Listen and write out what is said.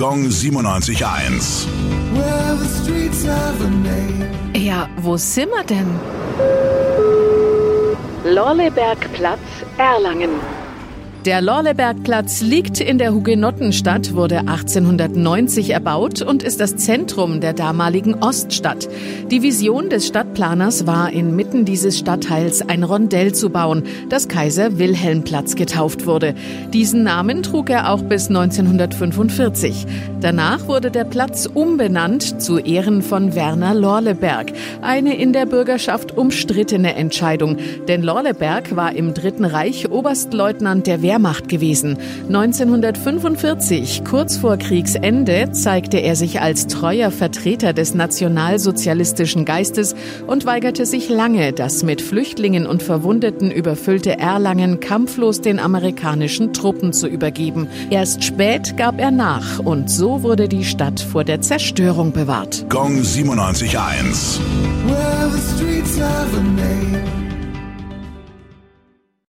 Gong 97.1. Well, the streets have a name. Ja, wo sind wir denn? Lorlebergplatz, Erlangen. Der Lorlebergplatz liegt in der Hugenottenstadt, wurde 1890 erbaut und ist das Zentrum der damaligen Oststadt. Die Vision des Stadtplaners war, inmitten dieses Stadtteils ein Rondell zu bauen, das Kaiser Wilhelmplatz getauft wurde. Diesen Namen trug er auch bis 1945. Danach wurde der Platz umbenannt zu Ehren von Werner Lorleberg. Eine in der Bürgerschaft umstrittene Entscheidung, denn Lorleberg war im Dritten Reich Oberstleutnant der Wehrmacht gewesen. 1945, kurz vor Kriegsende, zeigte er sich als treuer Vertreter des nationalsozialistischen Geistes und weigerte sich lange, das mit Flüchtlingen und Verwundeten überfüllte Erlangen kampflos den amerikanischen Truppen zu übergeben. Erst spät gab er nach und so wurde die Stadt vor der Zerstörung bewahrt. Gong 97.1. Well,